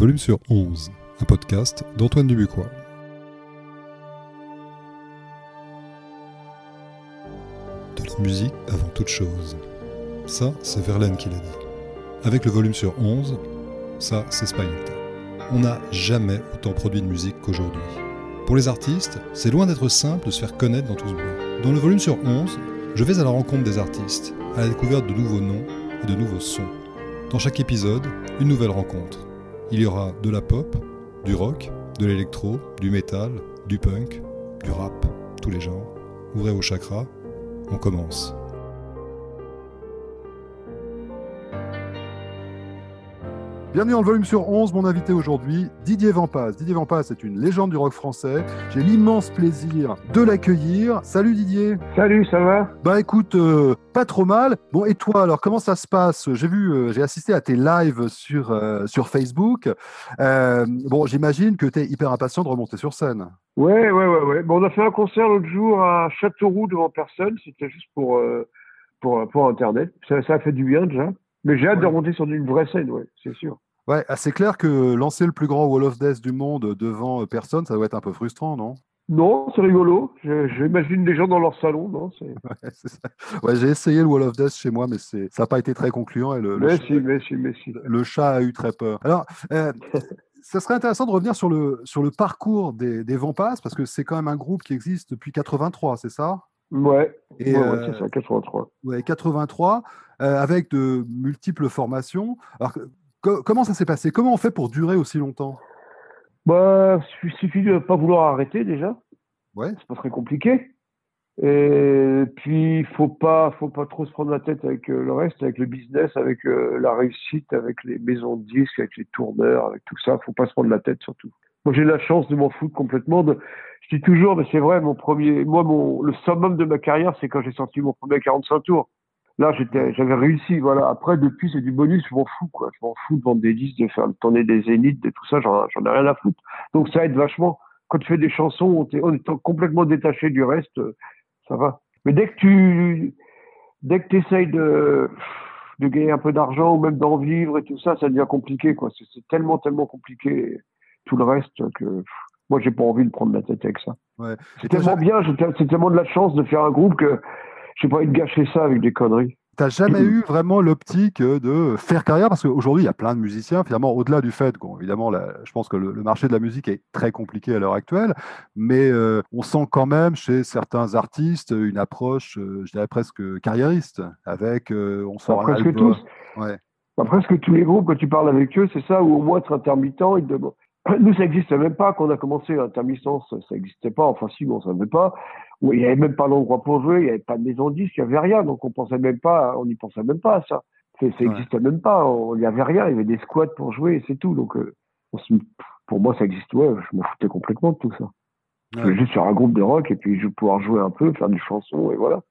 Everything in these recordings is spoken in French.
volume sur 11, un podcast d'Antoine Dubuquois. De la musique avant toute chose. Ça, c'est Verlaine qui l'a dit. Avec le volume sur 11, ça, c'est Spinetta. On n'a jamais autant produit de musique qu'aujourd'hui. Pour les artistes, c'est loin d'être simple de se faire connaître dans tout ce bruit. Dans le volume sur 11, je vais à la rencontre des artistes, à la découverte de nouveaux noms et de nouveaux sons. Dans chaque épisode, une nouvelle rencontre. Il y aura de la pop, du rock, de l'électro, du métal, du punk, du rap, tous les genres. Ouvrez vos chakras, on commence. Bienvenue dans le volume sur 11, mon invité aujourd'hui, Didier Vampas. Didier Vampas est une légende du rock français. J'ai l'immense plaisir de l'accueillir. Salut Didier. Salut, ça va? Bah écoute, euh, pas trop mal. Bon, et toi, alors comment ça se passe? J'ai vu, euh, j'ai assisté à tes lives sur, euh, sur Facebook. Bon, j'imagine que tu es hyper impatient de remonter sur scène. Ouais, ouais, ouais, ouais. Bon, on a fait un concert l'autre jour à Châteauroux devant personne. C'était juste pour, pour, pour Internet. Ça, ça a fait du bien déjà. Mais j'ai hâte de remonter sur une vraie scène, ouais, c'est sûr. Ouais, ah, c'est clair que lancer le plus grand Wall of Death du monde devant euh, personne, ça doit être un peu frustrant, non? Non, c'est rigolo. J'imagine des gens dans leur salon, non c'est- Ouais, c'est j'ai essayé le Wall of Death chez moi, mais c'est, ça n'a pas été très concluant et le, le Mais chat- si, mais si, mais si. le chat a eu très peur. Alors, euh, ça serait intéressant de revenir sur le, sur le parcours des, des Vampas, parce que c'est quand même un groupe qui existe depuis 83, c'est ça? Ouais, Et ouais, ouais, euh, c'est ça, 83. ouais, 83, euh, avec de multiples formations. Alors, co- comment ça s'est passé? Comment on fait pour durer aussi longtemps? Bah, il suffit de pas vouloir arrêter déjà. Ouais. C'est pas très compliqué. Et puis, faut pas, faut pas trop se prendre la tête avec euh, le reste, avec le business, avec euh, la réussite, avec les maisons de disques, avec les tourneurs, avec tout ça. Faut pas se prendre la tête surtout. Moi, j'ai la chance de m'en foutre complètement. De... Je dis toujours, mais c'est vrai, mon premier, moi, mon, le summum de ma carrière, c'est quand j'ai sorti mon premier 45 tours. Là, j'étais, j'avais réussi, voilà. Après, depuis, c'est du bonus, je m'en fous, quoi. Je m'en fous de vendre des disques, de faire tourner des zéniths, de tout ça, j'en, j'en ai rien à foutre. Donc, ça aide vachement. Quand tu fais des chansons, on est complètement détaché du reste, euh, ça va. Mais dès que tu, dès que tu essayes de, de gagner un peu d'argent ou même d'en vivre et tout ça, ça devient compliqué, quoi. C'est, c'est tellement, tellement compliqué, tout le reste, que moi, j'ai pas envie de prendre la tête avec ça. Ouais. C'est tellement bien, c'est tellement de la chance de faire un groupe que j'ai pas envie de gâcher ça avec des conneries. T'as jamais eu vraiment l'optique de faire carrière? Parce qu'aujourd'hui il y a plein de musiciens finalement au-delà du fait bon, évidemment la- je pense que le, le marché de la musique est très compliqué à l'heure actuelle mais euh, on sent quand même chez certains artistes une approche euh, je dirais presque carriériste avec euh, on sort un presque album. tous. Ouais. Presque tous les groupes, quand tu parles avec eux, c'est ça, ou au moins être intermittent, ils te demandent. Nous, ça n'existait même pas quand on a commencé l'intermittence, ça n'existait pas, enfin si, mais on savait pas. Ou Il n'y avait même pas d'endroit pour jouer, il n'y avait pas de maison de disque, il n'y avait rien, donc on pensait même pas, on n'y pensait même pas à ça. Ça Ouais. n'existait même pas, on- il n'y avait rien, il y avait des squats pour jouer, et c'est tout. Donc, euh, on se- pour moi, ça existe, ouais, je m'en foutais complètement de tout ça. Je voulais juste faire un groupe de rock et puis je pouvoir jouer un peu, faire des chansons, et voilà.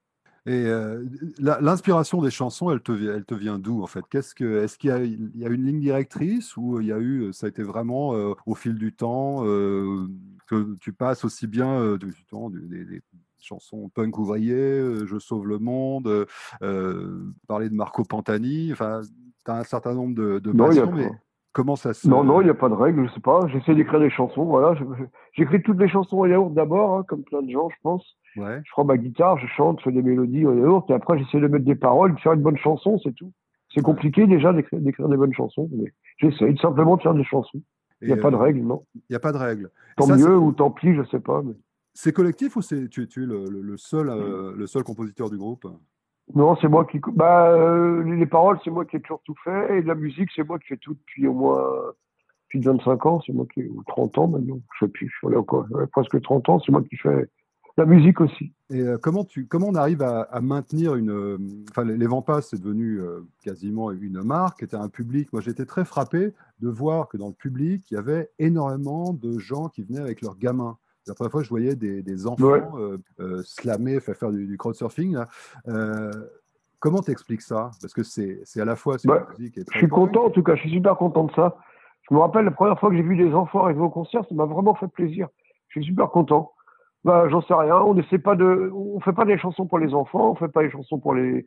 Et euh, l'inspiration des chansons, elle te, elle te vient d'où en fait? Qu'est-ce que, est-ce qu'il y a, il y a une ligne directrice ou il y a eu, ça a été vraiment euh, au fil du temps euh, que tu passes aussi bien euh, du, du temps, du- des, des chansons punk ouvrier, euh, Je sauve le monde, euh, euh, parler de Marco Pantani, enfin, tu as un certain nombre de, de Non, passions, mais comment ça se. Non, non, il n'y a pas de règle, je sais pas. J'essaie d'écrire des chansons, voilà. J'écris toutes les chansons en yaourt d'abord, hein, comme plein de gens, je pense. Ouais. Je prends ma guitare, je chante, je fais des mélodies en yaourt, et après j'essaie de mettre des paroles, de faire une bonne chanson, c'est tout. C'est compliqué déjà d'écrire des bonnes chansons, mais j'essaie simplement de faire des chansons. Il n'y a Et, pas de euh, règle, non. Il n'y a pas de règle. Tant ça, mieux ou tant pis, je sais pas. Mais... C'est collectif ou c'est, tu, tu es le, le- le seul, euh, le seul compositeur du groupe? Non, c'est moi qui. Bah, euh, les paroles, c'est moi qui ai toujours tout fait, et la musique, c'est moi qui fais tout depuis au moins depuis 25 ans, c'est moi qui. ou 30 ans maintenant, je sais plus, je suis encore, presque 30 ans, c'est moi qui fais la musique aussi. Et euh, comment, tu, comment on arrive à, à maintenir une. euh, Enfin, les, Vampas, c'est devenu euh, quasiment une marque, était un public. Moi, j'étais très frappé de voir que dans le public, il y avait énormément de gens qui venaient avec leurs gamins. La première fois, je voyais des, des enfants Ouais. euh, euh, slammer, faire, faire du, du crowdsurfing. là. Euh, comment t'expliques ça? Parce que c'est à la fois. c'est Bah, musique Je suis content, en tout cas, je suis super content de ça. Je me rappelle la première fois que j'ai vu des enfants arriver au concert, ça m'a vraiment fait plaisir. Je suis super content. Bah, j'en sais rien. On essaie pas de, on fait pas des chansons pour les enfants, on fait pas des chansons pour les,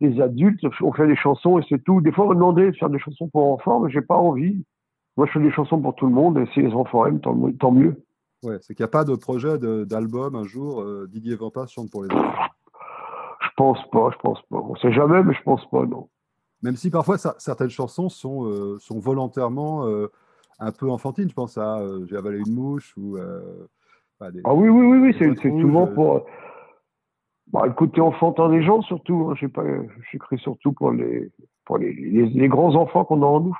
les adultes. On fait des chansons et c'est tout. Des fois, on me demandait de faire des chansons pour enfants, mais j'ai pas envie. Moi, je fais des chansons pour tout le monde, et si les enfants aiment, tant, tant mieux. Ouais, c'est qu'il n'y a pas de projet d'album un jour, euh, Didier Vampas chante pour les enfants? Je pense pas, je pense pas. On sait jamais, mais je pense pas, non. Même si parfois certaines chansons sont, euh, sont volontairement euh, un peu enfantines. Je pense à J'ai avalé une mouche ou. Ah oui, oui, oui, oui c'est souvent pour. Bah, le côté enfantin des gens, surtout. Hein, J'écris surtout pour les, pour les, les, grands enfants qu'on a en nous.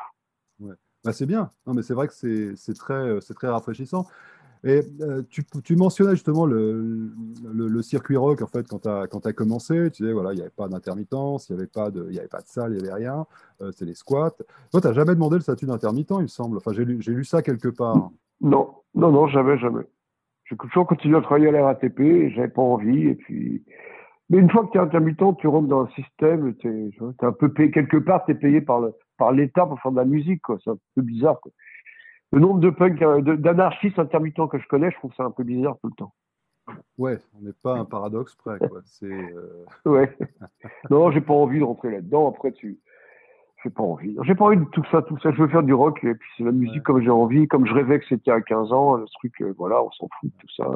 Ouais. Bah, c'est bien. Non, mais c'est vrai que c'est très, très rafraîchissant. Et euh, tu, tu, mentionnais justement le, le, circuit rock, en fait, quand tu as, as, commencé, tu disais, voilà, il n'y avait pas d'intermittence, il n'y avait, pas de, avait pas de salle, il n'y avait rien, euh, c'est les squats. Toi, tu n'as jamais demandé le statut d'intermittent, il me semble. Enfin, j'ai lu, lu, ça quelque part. Non, non, non, jamais, jamais. J'ai toujours continué à travailler à la RATP, j'avais pas envie, et puis... Mais une fois que tu es intermittent, tu rentres dans un système, tu es, un peu payé, quelque part, tu es payé par l'État par pour faire de la musique, quoi. C'est un peu bizarre, quoi le nombre de punks, euh, d'anarchistes intermittents que je connais, je trouve ça un peu bizarre tout le temps. Ouais, on n'est pas un paradoxe près. Quoi. Euh, ouais. non, j'ai pas envie de rentrer là-dedans. Après, tu. J'ai pas envie. J'ai pas envie de tout ça, tout ça. Je veux faire du rock et puis c'est la musique comme j'ai envie, comme je rêvais que c'était à 15 ans. Le truc, euh, voilà, on s'en fout de tout ça.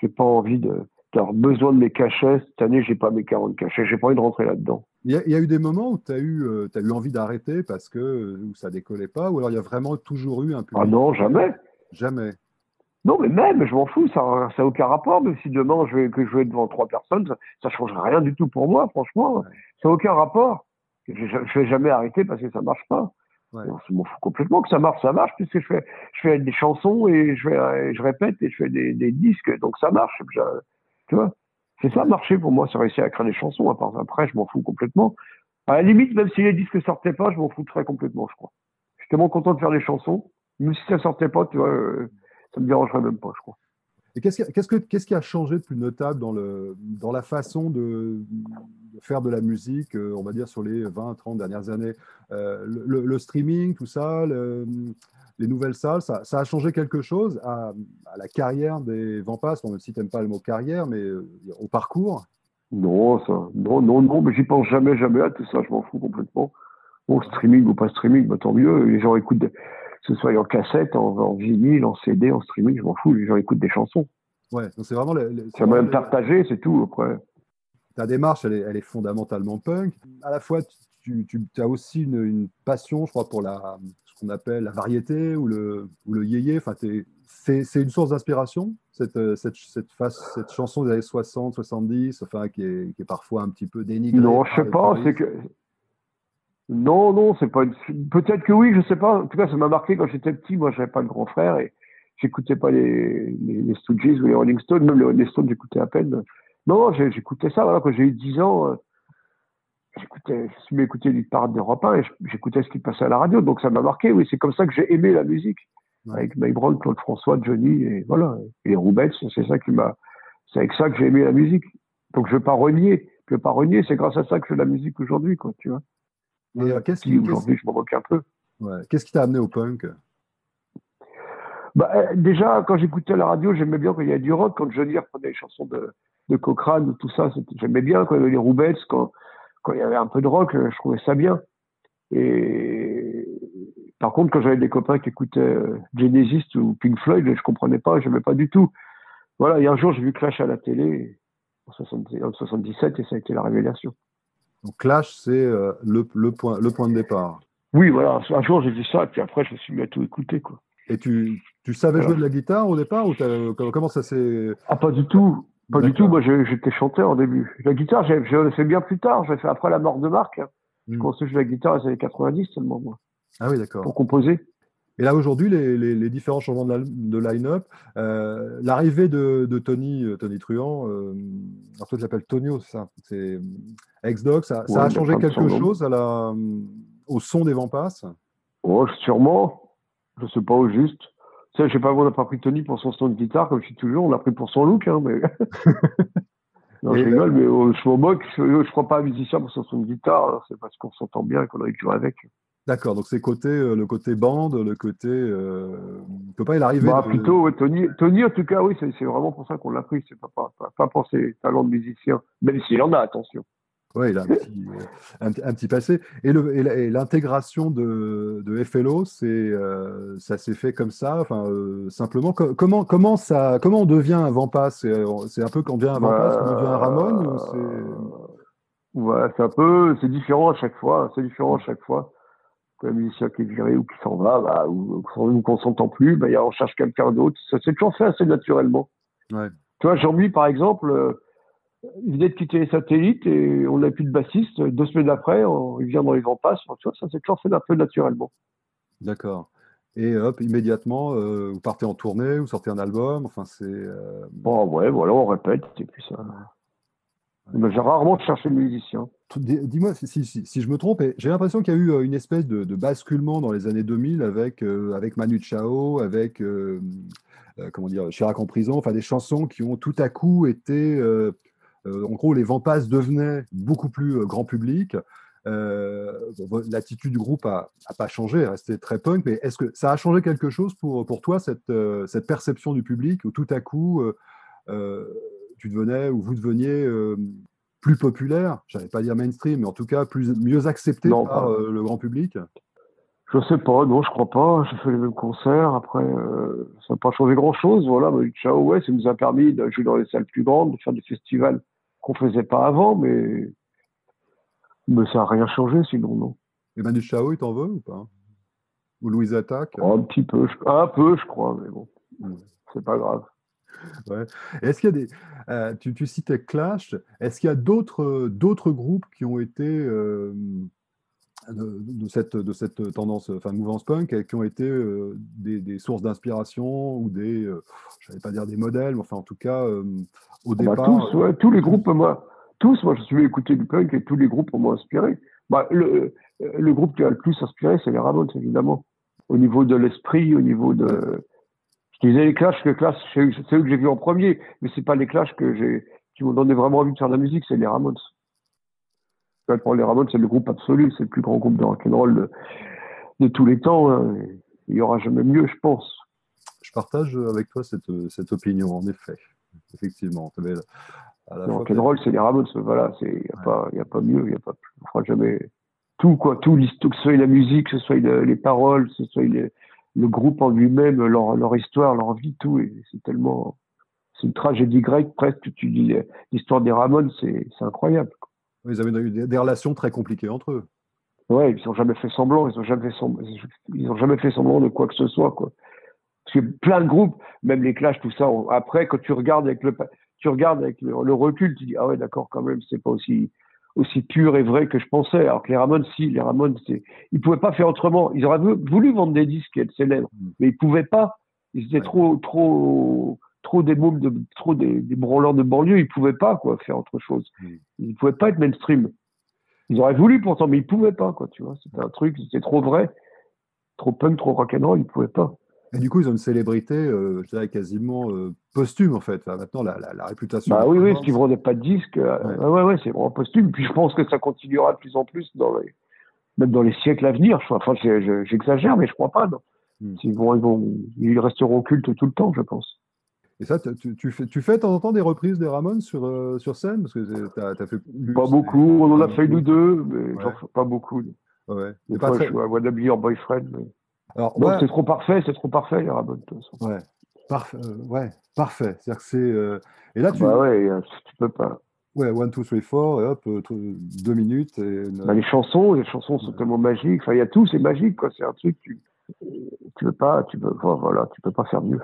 J'ai pas envie de d'avoir besoin de mes cachets. Cette année, j'ai pas mes 40 cachets. J'ai pas envie de rentrer là-dedans. Il y, a eu des moments où tu as, eu, euh, as eu envie d'arrêter parce que euh, où ça décollait pas, ou alors il y a vraiment toujours eu un peu. Ah non, jamais. Jamais. Non, mais même, je m'en fous, ça n'a aucun rapport. Même si demain je vais, que je vais devant trois personnes, ça ne changerait rien du tout pour moi, franchement. Ça n'a aucun rapport. Je ne vais jamais arrêter parce que ça ne marche pas. Ouais. Je m'en fous complètement que ça marche, ça marche, puisque je fais, je fais des chansons et je, fais, je répète et je fais des, des disques, donc ça marche. Tu vois c'est ça marché pour moi, c'est réussir à écrire des chansons. Après, je m'en fous complètement. À la limite, même si les disques sortaient pas, je m'en foutrais complètement, je crois. Je suis tellement content de faire des chansons. Même si ça sortait pas, tu vois, euh, ça me dérangerait même pas, je crois. Et qu'est-ce qui, qui a changé de plus notable dans, le, dans la façon de, faire de la musique, euh, on va dire, sur les 20, 30 dernières années? Euh, le, streaming, tout ça, les nouvelles salles, ça, a changé quelque chose à, la carrière des Vampas, même si tu n'aimes pas le mot carrière, mais euh, au parcours? Non, ça, non, non, non, mais j'y pense jamais, jamais à tout ça, je m'en fous complètement. Bon, streaming ou pas streaming, bah, tant mieux. Les gens écoutent, que ce soit en cassette, en, vinyle, en CD, en streaming, je m'en fous. Les gens écoutent des chansons. Ouais, donc c'est vraiment. m'a même partagé, c'est tout après. Ta démarche, elle est, elle est, fondamentalement punk. À la fois, tu, tu as aussi une, une, passion, je crois, pour la, qu'on appelle la variété ou le, ou le yéyé. Enfin, c'est une source d'inspiration, cette, euh, cette, cette, face, cette chanson des années 60, 70, enfin, qui est, qui est parfois un petit peu dénigrée. Non, je sais pas, c'est que. Non, non, c'est pas. Peut-être que oui, je sais pas. En tout cas, ça m'a marqué quand j'étais petit. Moi, j'avais pas de grand frère et j'écoutais pas les, les, les Stooges ou les Rolling Stones. Même les Rolling Stones, j'écoutais à peine. Non, j'écoutais ça. Voilà, quand j'ai eu 10 ans, euh, j'écoutais, je suis écouté du parade d'Europe 1 et j'écoutais ce qui passait à la radio. Donc ça m'a marqué, oui. C'est comme ça que j'ai aimé la musique. Avec Mike Brown, Claude François, Johnny et voilà. Et Roubettes, c'est ça qui m'a, c'est avec ça que j'ai aimé la musique. Donc je vais pas renier. Je vais pas renier. C'est grâce à ça que je fais de la musique aujourd'hui, quoi, tu vois. Et euh, qu'est-ce qui, aujourd'hui, je me moque un peu. Ouais. Qu'est-ce qui t'a amené au punk? Bah, euh, déjà, quand j'écoutais la radio, j'aimais bien quand il y avait du rock, quand Johnny reprenait les chansons de, de Cochrane, tout ça, j'aimais bien quand il y avait les Roubettes, quand, quand il y avait un peu de rock, je trouvais ça bien. Et par contre, quand j'avais des copains qui écoutaient euh, Genesis ou Pink Floyd, je comprenais pas, je n'aimais pas du tout. Voilà, a un jour, j'ai vu Clash à la télé en 77 et ça a été la révélation. Donc Clash, c'est euh, le, le, point, le point de départ. Oui, voilà. Un jour, j'ai vu ça, et puis après, je me suis mis à tout écouter. Quoi. Et tu, tu savais jouer de la guitare au départ ou comment ça s'est. Ah, pas du tout. Pas du tout, moi j'étais chanteur au début. La guitare, j'ai fait bien plus tard, j'ai fait après la mort de Marc. Hein. Je hmm. commençais à jouer la guitare dans les années 90 seulement, moi. Ah oui, d'accord. Pour composer. Et là, aujourd'hui, les, les, différents changements de line-up, euh, l'arrivée de, de, Tony, euh, Tony Truant, euh, alors toi tu l'appelles Tonio, c'est ça, c'est Ex-Dog, ça, ça, a changé quelque chose à la, au son des Vampas? Oh, sûrement. Je ne sais pas au juste. Ça, je sais pas, on n'a pas pris Tony pour son son de guitare, comme je suis toujours, on l'a pris pour son look, hein, mais. non, je rigole, mais euh, je m'en moque. Je, ne crois pas un musicien pour son son de guitare, c'est parce qu'on s'entend bien et qu'on a jouer avec. D'accord, donc c'est côté, euh, le côté bande, le côté. Euh, peut pas il arriver. Bah, plutôt, Tony, Tony, en tout cas, oui, c'est vraiment pour ça qu'on l'a pris. C'est pas, pas, pas, pour ses talents de musicien, même s'il en a, attention. Oui, il a un petit, passé. Et l'intégration de, de, FLO, ça s'est fait comme ça, enfin, simplement. comment, comment, ça, comment on devient un Vampas? C'est un peu quand on devient un Vampas, qu'on devient un Ramon Ouais, c'est un peu, c'est différent à chaque fois. C'est différent à chaque fois. Un musicien qui est viré ou qui s'en va, bah, ou, qu'on s'entend plus, bah, on cherche quelqu'un d'autre. Ça s'est toujours fait assez naturellement. Ouais. Tu vois, Jean-Louis, par exemple, euh, il venait de quitter les satellites et on n'a plus de bassiste. Deux semaines après, il vient dans les vents passes. Tu vois, ça s'est toujours fait un peu naturellement. D'accord. Et hop, immédiatement, euh, vous partez en tournée, vous sortez un album. Enfin, c'est. Euh, bon, ouais, voilà, on répète, et puis ça. J'ai rarement cherché le musicien. Dis-moi si, je me trompe, j'ai l'impression qu'il y a eu euh, une espèce de, basculement dans les années 2000 avec, euh, avec Manu Chao, avec euh, comment dire, Chirac en prison, enfin des chansons qui ont tout à coup été. en gros, les passent devenaient beaucoup plus grand public. L'attitude du groupe n'a pas changé, restait très punk, mais est-ce que ça a changé quelque chose pour, pour toi, cette, cette perception du public, où tout à coup tu devenais ou vous deveniez euh, plus populaire, je n'allais pas dire mainstream, mais en tout cas plus, mieux accepté par euh, le grand public Je sais pas, non, je crois pas. J'ai fait les mêmes concerts. Après, euh, ça n'a pas changé grand-chose. Voilà, mais ciao, ouais, ça nous a permis de jouer dans les salles plus grandes, de faire des festivals qu'on faisait pas avant, mais mais ça n'a rien changé sinon, non. Et Manu Chao, il t'en veut ou pas? Ou Louise Attaque? Un petit peu, un peu, je crois, mais bon, c'est pas grave. Est-ce qu'il y a des. Euh, tu, tu, citais Clash. Est-ce qu'il y a d'autres, d'autres groupes qui ont été euh, de, cette, de cette tendance, enfin, mouvance punk, qui ont été euh, des, des, sources d'inspiration ou des. je n'allais pas dire des modèles, mais enfin, en tout cas, au ah bah, départ. tous, tous les groupes, moi, tous, moi, je suis écouter du punk et tous les groupes m'ont inspiré. Bah, le, le groupe qui a le plus inspiré, c'est les Ramones, évidemment. Au niveau de l'esprit, au niveau de disais les Clash, que Clash, c'est eux que j'ai vu en premier, mais c'est pas les Clash que j'ai, qui m'ont donné vraiment envie de faire de la musique, c'est les Ramones. Pour les Ramones, c'est le groupe absolu, c'est le plus grand groupe de rock'n'roll de, de tous les temps. Hein. Il y aura jamais mieux, je pense. Je partage avec toi cette, cette opinion, en effet. Effectivement. le rock'n'roll, c'est les Ramones, voilà, il n'y a, pas, y a pas mieux, il n'y a pas plus. On fera jamais tout, quoi, tout, que ce soit la musique, que ce soit les paroles, que ce soit les, le groupe en lui-même, leur, leur histoire, leur vie, tout. C'est tellement. C'est une tragédie grecque presque. Tu dis l'histoire des Ramones, c'est incroyable. Ils avaient eu des, relations très compliquées entre eux. Ouais, ils n'ont jamais fait semblant. Ils n'ont jamais, ils ont jamais fait semblant de quoi que ce soit, quoi. Parce que plein de groupes, même les Clash, tout ça. après, quand tu regardes avec le, tu regardes avec le, le recul, tu dis ah ouais, d'accord, quand même, c'est pas aussi aussi pur et vrai que je pensais. Alors que les Ramones, si, les Ramones, c'est, ils pouvaient pas faire autrement. Ils auraient voulu vendre des disques et être célèbres, mm. mais ils pouvaient pas. Ils étaient trop, trop, trop des mômes de, trop des, des, branleurs de banlieue. Ils pouvaient pas, quoi, faire autre chose. Mm. Ils pouvaient pas être mainstream. Ils auraient voulu pourtant, mais ils pouvaient pas, quoi, tu vois. C'était un truc, c'était trop vrai, trop punk, trop rock'n'roll. Ils pouvaient pas. Et du coup, ils ont une célébrité, euh, je dirais quasiment euh, posthume en fait. maintenant, la, la, réputation. Bah oui, oui, ce qui vendait pas de disques. Euh, ouais, ouais, c'est vraiment posthume. Puis je pense que ça continuera de plus en plus dans les, même dans les siècles à venir. Enfin, j'exagère, mais je crois pas. Non. Hmm. Ils, vont, ils, vont, ils resteront cultes tout le temps, je pense. Et ça, tu, tu, fais, tu fais de temps en temps des reprises des Ramones sur, sur scène? Parce que tu as, fait Pas beaucoup, on en a fait nous deux, mais pas beaucoup. Ouais. Des fois, très... je suis à Boyfriend. Mais... Alors, c'est trop parfait, c'est trop parfait, les Ramones, de toute façon. Ouais, Parfait, euh, ouais, parfait. C'est-à-dire que c'est. Euh, et là, tu. Bah ouais, euh, tu peux pas. Ouais, one, two, three, four, et hop, deux minutes. Et bah, les chansons, les chansons sont tellement magiques. Enfin, il y a tout, c'est magique, quoi. C'est un truc, tu, tu peux pas, tu peux, voilà, tu peux pas faire mieux.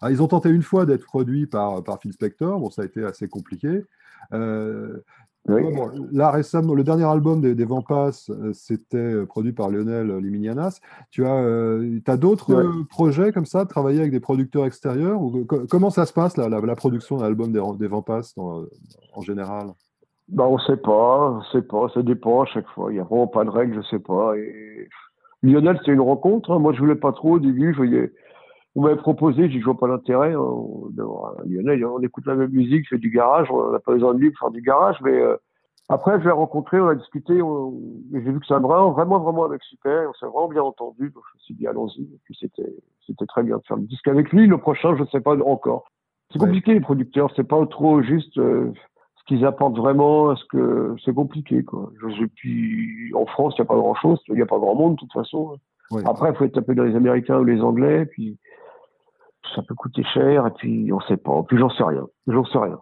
Ah, ils ont tenté une fois d'être produits par, par Phil Spector. Bon, ça a été assez compliqué. Euh, là, récemment, le dernier album des, des Vampas, euh, c'était euh, produit par Lionel Liminianas. Tu as, euh, as d'autres projets comme ça, travailler avec des producteurs extérieurs ou, Comment ça se passe, la, la, production d'un album des, des Vampas en général? Bah, On ne sait pas, on sait pas, ça dépend à chaque fois. Il n'y a vraiment pas de règle, je ne sais pas. Et... Lionel, c'est une rencontre. Moi, je ne voulais pas trop au début. Je voyais on m'avait proposé, j'y vois pas l'intérêt. Hein, Lionel, on écoute la même musique, c'est du garage, on n'a pas besoin de lui pour faire du garage, mais euh, après, je l'ai rencontré, on a discuté, j'ai vu que ça vraiment, vraiment, vraiment avec super, on s'est vraiment bien entendu, donc je me suis dit, allons-y, et puis c'était, c'était très bien de faire le disque avec lui. Le prochain, je ne sais pas encore. C'est compliqué, les producteurs, c'est pas trop juste, euh, qu'ils apportent vraiment, que c'est compliqué quoi. Je, puis en France, il n'y a pas grand chose, il n'y a pas grand monde de toute façon. Après, il faut être peu dans les Américains ou les Anglais, puis ça peut coûter cher, et puis on sait pas. Puis j'en sais rien, j'en sais rien.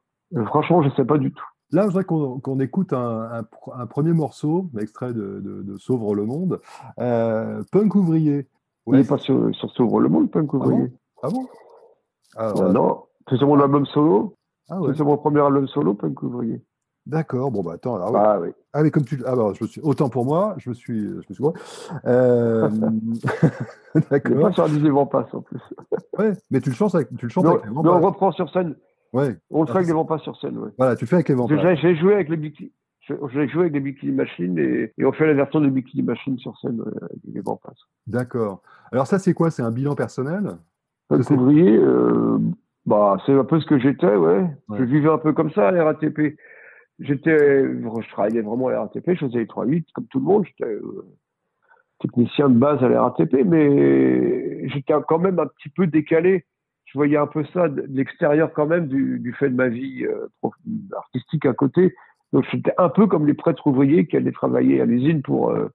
franchement, je sais pas du tout. Là, je voudrais qu'on écoute un, premier morceau, extrait de, de, Sauvre le Monde. Euh, Punk ouvrier. Il n'est pas sur, sur, Sauvre le monde, Punk ah ouvrier. Ah bon, ah Non, c'est sur mon album solo. Ah ouais. C'est mon premier album solo, Punk ouvrier. D'accord. Bon, bah attends. Alors, ah, oui. ah, mais comme tu. Ah, bah, je me suis... Autant pour moi, je me suis. Je me suis... Euh... D'accord. pas sur Disney Vent Passe en plus. ouais, mais tu le chantes avec, tu le chantes avec les Non, on reprend sur scène. Ouais. On le fait avec les Vent sur scène. Ouais. Voilà, tu le fais avec les Vent J'ai joué avec les Bikini. J'ai joué avec des Bikini Machines et, et, on fait la version des Bikini Machines sur scène avec les Vent Passe. D'accord. Alors, ça, c'est quoi? C'est un bilan personnel? Ouvrier, euh, bah, c'est un peu ce que j'étais, ouais. Je vivais un peu comme ça à la RATP. J'étais, je travaillais vraiment à la RATP, je faisais les 3-8 comme tout le monde. J'étais euh, technicien de base à la RATP, mais j'étais quand même un petit peu décalé. Je voyais un peu ça de l'extérieur quand même du, du, fait de ma vie euh, artistique à côté. Donc j'étais un peu comme les prêtres ouvriers qui allaient travailler à l'usine pour euh,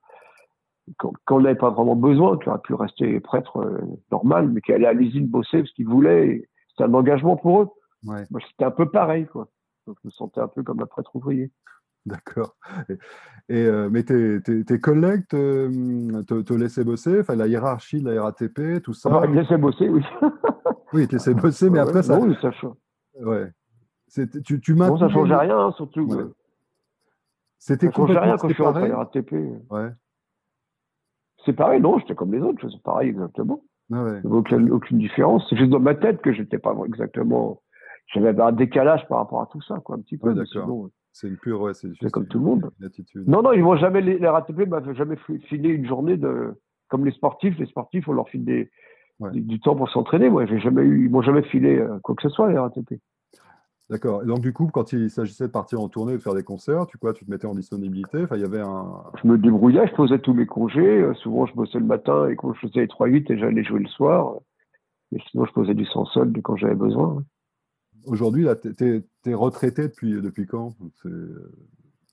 quand, on n'avait pas vraiment besoin, qui aurait pu rester prêtre normal, mais qui allaient à l'usine bosser parce qu'ils voulaient c'est un engagement pour eux. Moi, c'était un peu pareil, quoi. Donc, je me sentais un peu comme un prêtre ouvrier. D'accord. Et, euh, mais tes, tes, collègues te, te, laissaient bosser, enfin la hiérarchie de la RATP, tout ça? Ah, ils me laissaient bosser, oui. oui, ils te laissaient bosser, mais après ça. Oui, ça change. Ouais. Tu, tu bon, ça changeait rien, hein, surtout. Ouais. C'était ça changeait rien quand je suis rentré à la RATP. Ouais. C'est pareil, non, j'étais comme les autres, c'est pareil exactement. Ah aucune, aucune, différence. C'est juste dans ma tête que j'étais pas exactement. J'avais un décalage par rapport à tout ça, quoi, un petit peu. d'accord. C'est une pure, ouais, c'est comme tout le monde. Non, non, ils vont jamais les, RATP m'avaient jamais filé une journée de comme les sportifs. Les sportifs, on leur file des, du temps pour s'entraîner. Moi, j'ai jamais eu, ils m'ont jamais filé euh, quoi que ce soit les RATP. D'accord. Et donc, du coup, quand il s'agissait de partir en tournée, de faire des concerts, tu, quoi, tu te mettais en disponibilité? Enfin, il y avait un... Je me débrouillais, je posais tous mes congés. Euh, souvent, je bossais le matin et quand je faisais les 3-8 et j'allais jouer le soir. Et sinon, je posais du sans solde quand j'avais besoin. Aujourd'hui, tu es, retraité depuis, depuis quand?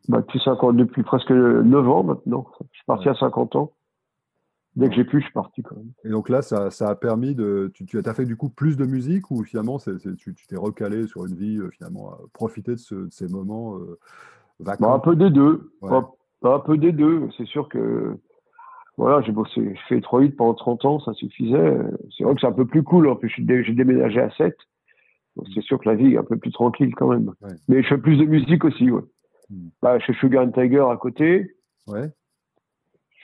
Bah, depuis, 50, depuis presque 9 ans maintenant. Je suis parti à 50 ans. Dès que j'ai pu, je suis parti quand même. Et donc là, ça, ça a permis de. Tu, tu as fait du coup plus de musique ou finalement tu t'es recalé sur une vie, euh, finalement, à profiter de, ce, ces moments euh, bah, Un peu des deux. un peu des deux. C'est sûr que. Voilà, j'ai bossé, j'ai fait 3 8 pendant 30 ans, ça suffisait. C'est vrai que c'est un peu plus cool. En plus, j'ai déménagé à 7. C'est sûr que la vie est un peu plus tranquille quand même. Mais je fais plus de musique aussi, ouais. Hmm. Bah, je fais Sugar and Tiger à côté. Ouais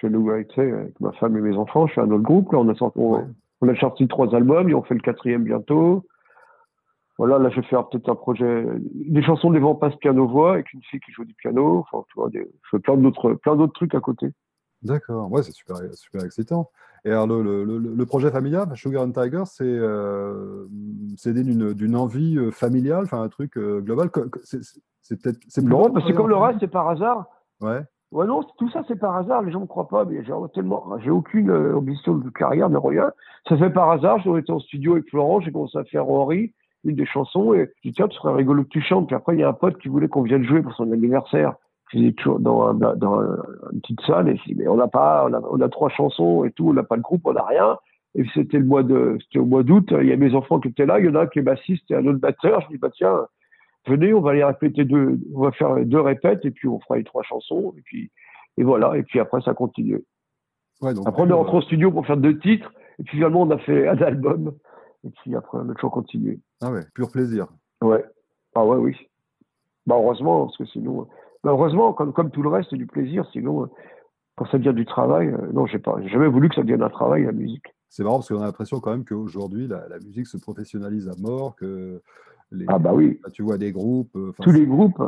je avec ma femme et mes enfants. Je fais un autre groupe. Là, on a sorti, on, a sorti trois albums et on fait le quatrième bientôt. Voilà, là, je vais faire peut-être un projet, des chansons des passe piano-voix avec une fille qui joue du piano. Enfin, tu vois, je fais plein d'autres, plein d'autres trucs à côté. D'accord, ouais, c'est super, super excitant. Et alors, le, le, le projet familial, Sugar and Tiger, c'est euh, né d'une envie euh, familiale, enfin un truc euh, global. C'est peut-être. Non, c'est comme le reste, c'est par hasard. Ouais. Ouais, non, tout ça, c'est par hasard. Les gens ne me croient pas, mais j'ai tellement, j'ai aucune euh, ambition de carrière, de rien. Ça fait par hasard. J'ai été en studio avec Florent, j'ai commencé à faire Henri, une des chansons, et j'ai dit, tiens, tu serais rigolo que tu chantes. Puis après, il y a un pote qui voulait qu'on vienne jouer pour son anniversaire. J'étais toujours dans, dans une petite salle, et mais on n'a pas, on a, on a, trois chansons et tout, on n'a pas de groupe, on n'a rien. Et c'était le mois de, c'était au mois d'août, il y a mes enfants qui étaient là, il y en a un qui est bassiste et un autre batteur. Je dis, bah tiens, venez, on va aller répéter deux, on va faire deux répètes, et puis on fera les trois chansons, et puis, et voilà, et puis après, ça continue. Ouais, donc, après, on est rentré au studio pour faire deux titres, et puis finalement, on a fait un album, et puis après, on a toujours continué. Ah ouais, pur plaisir. Ouais. Ah ouais, oui. Bah, heureusement, parce que sinon, bah, heureusement, comme, comme tout le reste, c'est du plaisir, sinon, quand ça devient du travail, euh, non, j'ai pas, jamais voulu que ça devienne un travail, la musique. C'est marrant parce qu'on a l'impression quand même qu'aujourd'hui, la, la, musique se professionnalise à mort, que les, ah bah oui. tu vois des groupes. Euh, Tous les groupes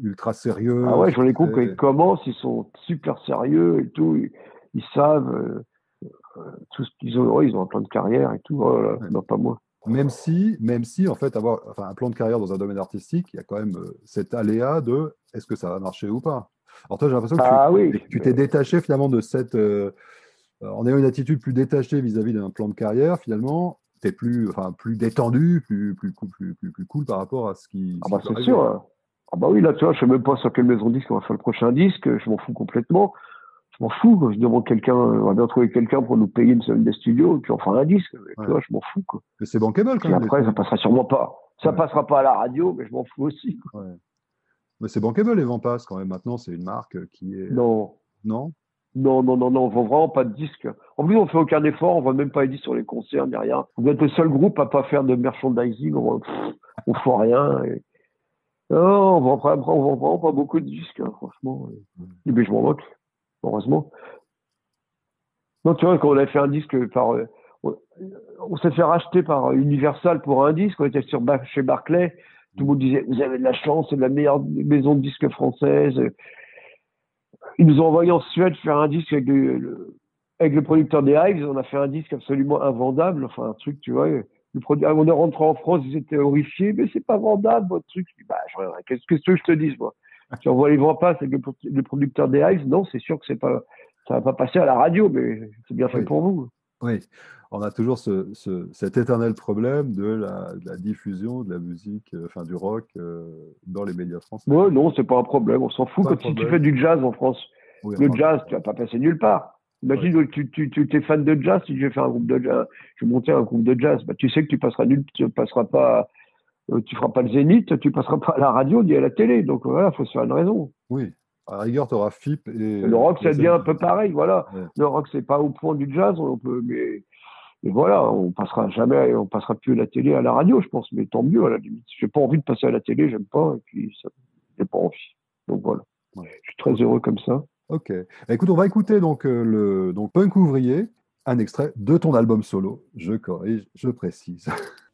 ultra sérieux. Ah ouais, je vois les groupes quand ils commencent, ils sont super sérieux et tout. Ils, savent euh, euh, tout ce qu'ils ont. ils ont un plan de carrière et tout. Oh non, pas moi. Même si, même si, en fait, avoir enfin, un plan de carrière dans un domaine artistique, il y a quand même euh, cet aléa de est-ce que ça va marcher ou pas? Alors toi, j'ai l'impression que ah, tu, oui. t'es détaché finalement de cette. en ayant une attitude plus détachée vis-à-vis d'un plan de carrière, finalement, tu es plus, enfin, plus détendu, plus, plus, plus, plus, plus, cool par rapport à ce qui. Ah bah c'est sûr. Ah bah oui, là, tu vois, je sais même pas sur quelle maison disque on va faire le prochain disque, je m'en fous complètement. Je m'en fous, je demande quelqu'un, on va bien trouver quelqu'un pour nous payer une semaine des studios, et puis on fera un disque. Tu vois, je m'en fous, quoi. Mais c'est bankable quand Et même. après, ça passera sûrement pas. Ça passera pas à la radio, mais je m'en fous aussi. quoi. Ouais. Mais c'est bankable les Vampas quand même. Maintenant, c'est une marque qui est. Non. Non? Non, non, non, non, on vend vraiment pas de disques. En plus, on fait aucun effort, on vend même pas les disques sur les concerts, ni rien. On doit être le seul groupe à pas faire de merchandising, on, pff, on fait rien. et- Non, on vend, pas- on vend vraiment pas beaucoup de disques, hein, franchement. Et puis, je m'en moque, heureusement. Non, tu vois, quand on avait fait un disque par. euh, on- s'est fait racheter par Universal pour un disque, on était sur, chez Barclay. Tout le monde disait, vous avez de la chance, c'est la meilleure maison de disques française. Ils nous ont envoyé en Suède faire un disque avec le, producteur des Hives. On a fait un disque absolument invendable, enfin un truc, tu vois. On est rentré en France, ils étaient horrifiés, mais c'est pas vendable votre truc. Je dis, bah, qu'est-ce que je te dise, moi? Tu envoies les vents pas avec le, le producteur des Hives, non, c'est sûr que c'est pas, ça va pas passer à la radio, mais c'est bien fait Oui. pour vous. Oui. On a toujours ce, ce- cet éternel problème de la, de la diffusion de la musique, euh, enfin du rock euh, dans les médias français. Ouais, non, c'est pas un problème, on s'en fout. Si tu fais du jazz en France, Oui, le enfin, jazz, tu vas pas passer nulle part. Imagine que tu, tu, tu es fan de jazz, si je vais faire un groupe de jazz, je vais monter un groupe de jazz, bah, tu sais que tu passeras tu passeras pas, tu feras pas le zénith, tu passeras pas à la radio ni à la télé. Donc voilà, faut se faire une raison. Oui. À la rigueur, tu auras FIP et. Le rock, ça devient un peu pareil, voilà. Ouais. Le rock, c'est pas au point du jazz, on peut, mais, mais voilà, on passera jamais, on passera plus à la télé, à la radio, je pense, mais tant mieux à la limite. J'ai pas envie de passer à la télé, j'aime pas, et puis ça, j'ai pas envie. Donc voilà. Ouais. Je suis très heureux comme ça. Ok. Bah, Écoute, on va écouter donc euh, le donc Punk ouvrier, un extrait de ton album solo. Je corrige, je précise.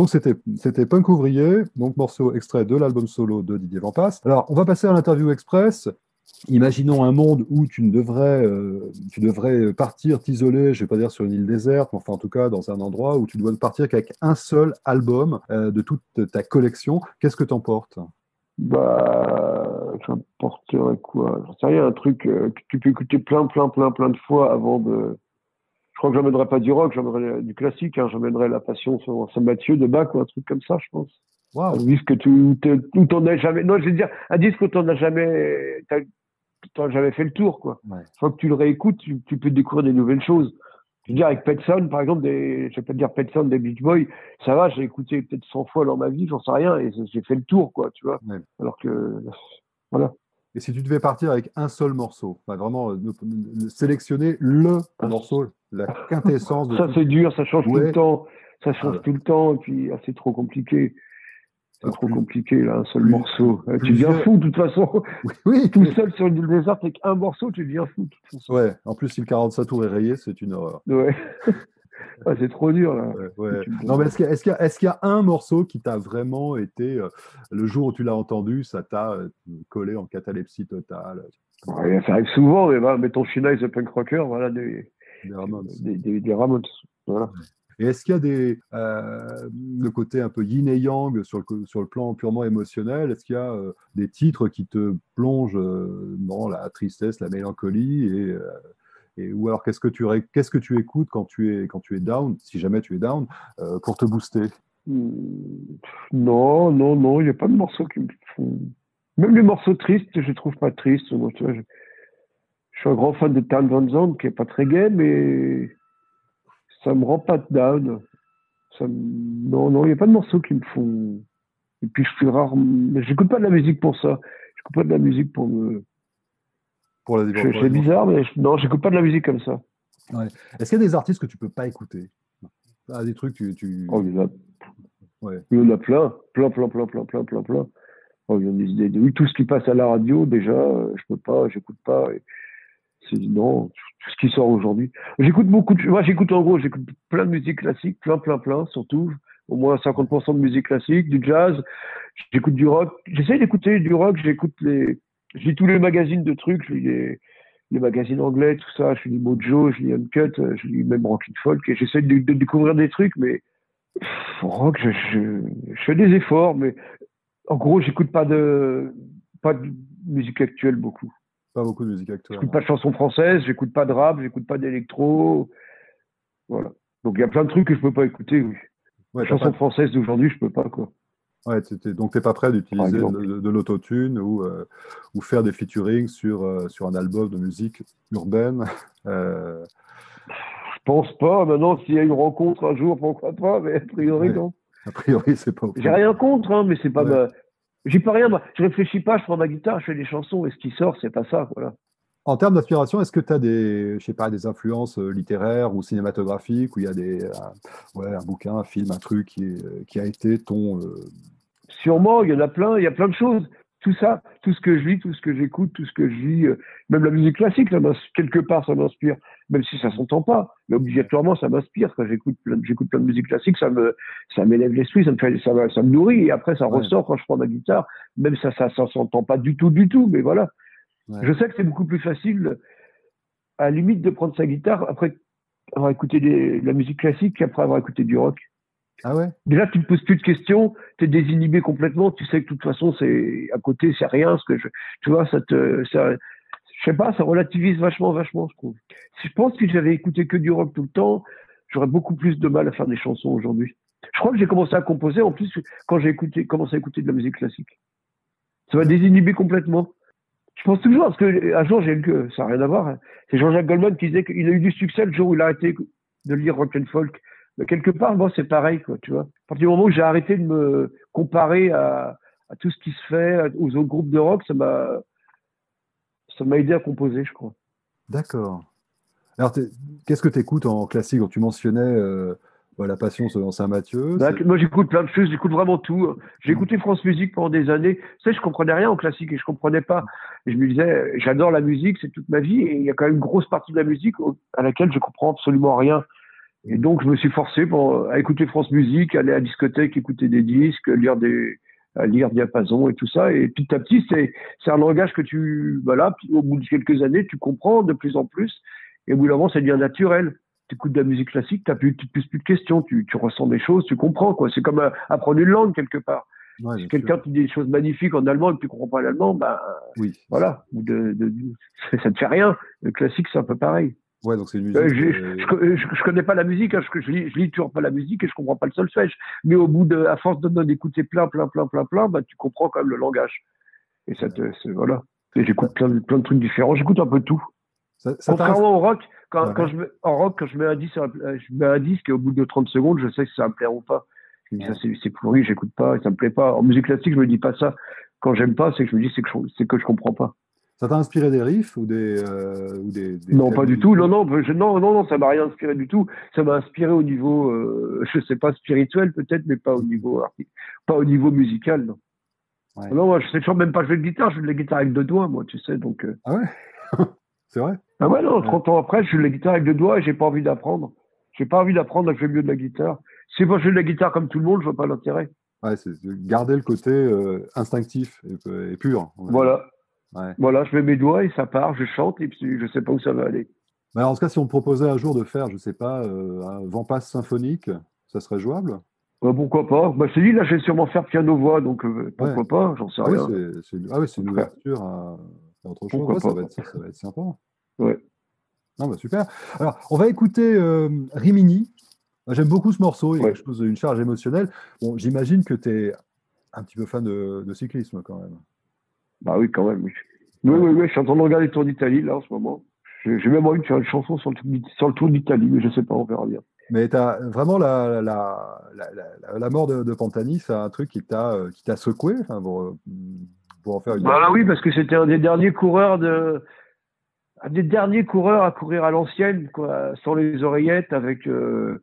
donc c'était Punk Ouvrier, donc morceau extrait de l'album solo de Didier Vampas. Alors, on va passer à l'interview express. Imaginons un monde où tu ne devrais, euh, tu devrais partir t'isoler, je vais pas dire sur une île déserte, mais enfin en tout cas dans un endroit où tu dois partir qu'avec un seul album euh, de toute ta collection. Qu'est-ce que t'emportes Bah, j'emporterais quoi? J'en sais rien, un truc euh, que tu peux écouter plein, plein, plein, plein de fois avant de. Je crois que j'emmènerais pas du rock, j'emmènerais du classique, hein, j'emmènerais la Passion sur Saint-Mathieu de Bach ou un truc comme ça, je pense. Waouh Un disque où t'en as jamais. Non, je veux dire, un disque où t'en as jamais. T'en jamais fait le tour, quoi. Ouais. Une fois que tu le réécoutes, tu, tu peux découvrir des nouvelles choses. Je veux dire, avec Pet Sound, par exemple, des, je vais pas te dire Pet Sound des Beach Boys, ça va, j'ai écouté peut-être 100 fois dans ma vie, j'en sais rien, et j'ai fait le tour, quoi, tu vois. Ouais. Alors que, voilà. Et si tu devais partir avec un seul morceau, enfin, vraiment euh, ne- ne- sélectionner le Ah. morceau, la quintessence de Ça, tout- c'est dur, ça change tout le temps. Ça change Ah tout le temps, et puis, ah, c'est trop compliqué. C'est trop plus- compliqué, là, un seul plus- morceau. Euh, Tu deviens fou, de toute façon. Oui, oui, Tout seul sur une île déserte avec un morceau, tu deviens fou, de toute façon. Ouais, en plus, si le 45 tours est rayé, c'est une horreur. Ouais. Ah, c'est trop dur, là. Ouais, Non, mais est-ce qu'il y, a- y un morceau qui t'a vraiment été, euh, le jour où tu l'as entendu, ça t'a euh, collé en catalepsie totale? Ouais, ça arrive souvent, mais bah, mettons China is a punk rocker, voilà, des, des Ramones des, des, des Ramones. Voilà. Et est-ce qu'il y a des, euh, le côté un peu yin et yang sur le, sur le plan purement émotionnel Est-ce qu'il y a euh, des titres qui te plongent euh, dans la tristesse, la mélancolie et, et, Ou alors qu'est-ce que, tu, qu'est-ce que tu écoutes quand tu es, quand tu es down, si jamais tu es down, pour te booster? Hmm, Non, non, non, il n'y a pas de morceaux qui me font. Même les morceaux tristes, je les trouve pas tristes. Moi, tu vois, je... je suis un grand fan de Tan Van Zandt, qui est pas très gay, mais ça me rend pas down. Ça me- Non, non, il n'y a pas de morceaux qui me font. Et puis je suis rare. mais J'écoute pas de la musique pour ça. J'écoute pas de la musique pour me. pour la Je- C'est bizarre, mais je- non, j'écoute pas de la musique comme ça. Est-ce qu'il y a des artistes que tu peux pas écouter? Ah, Des trucs, tu. tu... Oh, il y en a, Ouais. il y en a plein, plein, plein, plein, plein, plein, plein, plein. Oh, il y en a des- tout ce qui passe à la radio, déjà, je peux pas, j'écoute pas. et non, tout ce qui sort aujourd'hui. J'écoute beaucoup de, moi, j'écoute en gros, j'écoute plein de musique classique, plein, plein, plein, surtout. Au moins 50% de musique classique, du jazz. J'écoute du rock. J'essaie d'écouter du rock. J'écoute les, je lis tous les magazines de trucs. Je lis les, magazines anglais, tout ça. Je lis Mojo, je lis Uncut, je lis même and Folk. Et j'essaie de, découvrir des trucs, mais pff, rock, je, je, je fais des efforts, mais en gros, j'écoute pas de, pas de musique actuelle beaucoup. Pas beaucoup de musique actuelle. J'écoute pas de chansons françaises, j'écoute pas de rap, j'écoute pas d'électro. Voilà. Donc il y a plein de trucs que je peux pas écouter. Oui. Ouais, chansons pas- françaises d'aujourd'hui, je peux pas quoi. Ouais, t'es- t'es- donc tu n'es pas prêt d'utiliser de, de l'autotune ou, euh, ou faire des featuring sur, euh, sur un album de musique urbaine. Euh, Je pense pas. Maintenant, s'il y a une rencontre un jour, pourquoi pas, mais a priori Ouais. non. a priori, c'est pas. J'ai rien contre, hein, mais c'est pas Ouais. ma. J'ai pas rien. moi. Je réfléchis pas. Je prends ma guitare, je fais des chansons et ce qui sort, c'est pas ça. Voilà. En termes d'inspiration, est-ce que tu as des, je sais pas, des influences euh, littéraires ou cinématographiques où il y a des, euh, ouais, un bouquin, un film, un truc qui, euh, qui a été ton. euh, Sûrement, il y en a plein. Il y a plein de choses. Tout ça, tout ce que je lis, tout ce que j'écoute, tout ce que je lis, euh, même la musique classique, ça quelque part, ça m'inspire. Même si ça s'entend pas, mais obligatoirement, ça m'inspire. Quand j'écoute plein, j'écoute plein de musique classique, ça me, ça m'élève l'esprit, ça me fait, ça, me- ça me nourrit. Et après, ça Ouais. ressort quand je prends ma guitare. Même ça, ça, ça s'entend pas du tout, du tout. Mais voilà. Ouais. Je sais que c'est beaucoup plus facile, à la limite, de prendre sa guitare après avoir écouté des- de la musique classique qu'après avoir écouté du rock. Ah Déjà, tu te poses plus de questions, tu es désinhibé complètement, tu sais que de toute façon, c'est à côté, c'est rien, je, tu vois, ça te, ça, je sais pas, ça relativise vachement, vachement, je trouve. Si je pense que j'avais écouté que du rock tout le temps, j'aurais beaucoup plus de mal à faire des chansons aujourd'hui. Je crois que j'ai commencé à composer, en plus, quand j'ai commencé à écouter de la musique classique. Ça m'a désinhibé complètement. Je pense toujours, parce que un jour, j'ai lu ça n'a rien à voir, hein. c'est Jean-Jacques Goldman qui disait qu'il a eu du succès le jour où il a arrêté de lire rock and folk. Mais quelque part, moi, c'est pareil, quoi, tu vois. À partir du moment où j'ai arrêté de me comparer à, à tout ce qui se fait, aux autres groupes de rock, ça m'a, ça m'a aidé à composer, je crois. D'accord. Alors, qu'est-ce que tu écoutes en classique? Tu mentionnais euh, bah, La Passion selon Saint-Mathieu. Bah, moi, j'écoute plein de choses, j'écoute vraiment tout. J'ai écouté France Musique pendant des années. Tu sais, je comprenais rien en classique et je comprenais pas. Et je me disais, j'adore la musique, c'est toute ma vie et il y a quand même une grosse partie de la musique à laquelle je comprends absolument rien. Et donc, je me suis forcé pour, à écouter France Musique, aller à la discothèque, écouter des disques, lire des, à lire diapason et tout ça. Et petit à petit, c'est, c'est un langage que tu, voilà, puis au bout de quelques années, tu comprends de plus en plus. Et au bout d'un moment, ça devient naturel. Tu écoutes de la musique classique, tu plus, poses plus de questions, tu, tu ressens des choses, tu comprends, quoi. C'est comme euh, apprendre une langue quelque part. Ouais, Si quelqu'un te dit des choses magnifiques en allemand et que tu comprends pas l'allemand, bah, Oui. voilà. Ou de, de, ça te fait rien. Le classique, c'est un peu pareil. Ouais, donc c'est une musique. Euh, j'ai- euh, je, je, je connais pas la musique, hein, je, je, lis, je lis toujours pas la musique et je comprends pas le solfège. Mais au bout de, à force de d'en écouter plein, plein, plein, plein, plein, bah, tu comprends quand même le langage. Et ça te, voilà. Et j'écoute plein, de- plein de trucs différents. J'écoute un peu tout. ça, ça Contrairement au rock, quand, Ouais. quand je mets, en rock, quand je mets un disque, euh, je mets un disque et au bout de 30 secondes, je sais si ça me plaît ou pas. Je me dis, ça, c'est, c'est pourri, j'écoute pas, ça me plaît pas. En musique classique, je me dis pas ça. Quand j'aime pas, c'est que je me dis, c'est que que je comprends pas. Ça t'a inspiré des riffs ou des, euh, ou des, des Non, pas du tout. Non, non, je- non, non, non, ça m'a rien inspiré du tout. Ça m'a inspiré au niveau, euh, je sais pas, spirituel peut-être, mais pas au niveau pas au niveau musical. Non, Ouais. non moi, je sais toujours même pas jouer de guitare. Je joue de la guitare avec deux doigts, moi, tu sais. Donc, euh, Ah ouais? C'est vrai? Ah ouais, non, Ouais. 30 ans après, je joue de la guitare avec deux doigts et j'ai pas envie d'apprendre. J'ai pas envie d'apprendre à jouer mieux de la guitare. Si moi je joue de la guitare comme tout le monde, je vois pas l'intérêt. Ouais, c'est de garder le côté euh, instinctif et, et pur. Voilà. Ouais. Voilà, je mets mes doigts et ça part, je chante et puis je sais pas où ça va aller. Mais alors, en tout cas, si on te proposait un jour de faire, je sais pas, euh, un vent passe symphonique, ça serait jouable? Euh, pourquoi pas? Bah, c'est dit, là, je vais sûrement faire piano-voix, donc euh, pourquoi Ouais. pas J'en sais Ah oui, rien. c'est c'est- ah oui, c'est une ouverture à, à autre chose. Pourquoi Ouais, ça, va être, ça va être sympa. Ouais. Non, bah, super. Alors, on va écouter euh, Rimini. J'aime beaucoup ce morceau, il y a Ouais. quelque chose d'une charge émotionnelle. Bon, j'imagine que tu es un petit peu fan de, de cyclisme quand même. Bah oui, quand même. Oui, oui, oui, oui, je suis en train de regarder le Tour d'Italie, là, en ce moment. J'ai même envie de faire une chanson sur le, Tour d'I- sur le Tour d'Italie, mais je sais pas, on verra bien. Mais tu as vraiment la, la, la, mort de, de Pantani, c'est un truc qui t'a euh, qui t'a secoué enfin, pour, euh, pour en faire une. Bah oui, parce que c'était un des derniers coureurs de. Un des derniers coureurs à courir à l'ancienne, quoi, sans les oreillettes, avec. Euh,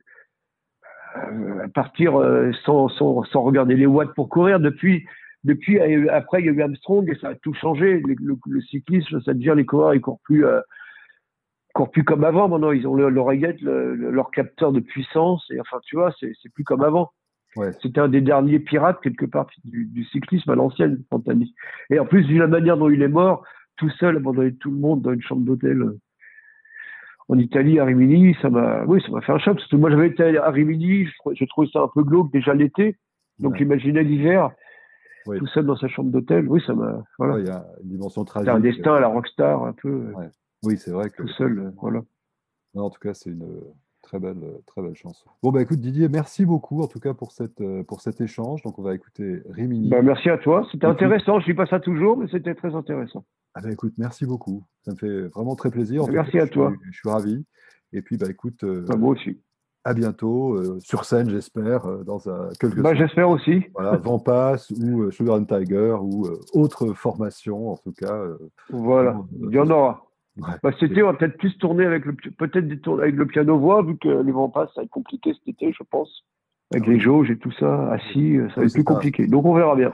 euh, à partir euh, sans, sans, sans regarder les watts pour courir. Depuis, depuis après, il y a eu Armstrong et ça a tout changé. Le, le, le cyclisme, ça devient les coureurs, ils courent plus. Euh, courent plus comme avant maintenant ils ont le- l'oreillette le- le- leur capteur de puissance et enfin tu vois c'est c'est plus comme avant Ouais. c'était un des derniers pirates quelque part du, du cyclisme à l'ancienne Pantani et en plus vu la manière dont il est mort tout seul abandonné tout le monde dans une chambre d'hôtel euh, en Italie à Rimini ça m'a oui ça m'a fait un choc parce que moi j'avais été à Rimini je trou- j'ai trouvé ça un peu glauque déjà l'été donc Ouais. j'imaginais l'hiver Oui. tout seul dans sa chambre d'hôtel oui ça m'a voilà Ouais, Il y a une dimension tragique. c'était un destin à la rockstar un peu euh, Ouais. Oui, c'est vrai que. tout seul euh, voilà Non, en tout cas, c'est une euh, très belle, euh, très belle chanson. Bon, bah écoute, Didier, merci beaucoup en tout cas pour, cette, euh, pour cet échange. Donc, on va écouter Rimini. Bah, merci à toi. C'était intéressant. Je dis pas ça toujours, mais c'était très intéressant. Ah bah écoute, merci beaucoup. Ça me fait vraiment très plaisir. En Merci cas, à je toi. suis- Je suis ravi. Et puis, bah écoute, euh, Bah, moi aussi. À bientôt, euh, sur scène, j'espère, euh, dans un, quelques Bah, j'espère aussi. Voilà, Vent Passe ou euh, Sugar and Tiger ou euh, autre formation, en tout cas. Voilà. Il y en aura. ouais. Bah, cet été, on va peut-être plus tourner avec le, peut-être des tours avec le piano voix, vu que les vents passent, ça va être compliqué cet été, je pense. Avec Ah oui. les jauges et tout ça, assis, ça va Oui, être plus ça. compliqué. Donc, on verra bien.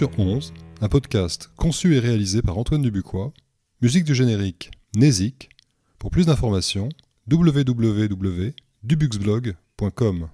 Sur 11, un podcast conçu et réalisé par Antoine Dubuquois, musique du générique Nézik. Pour plus d'informations, www.dubuxblog.com.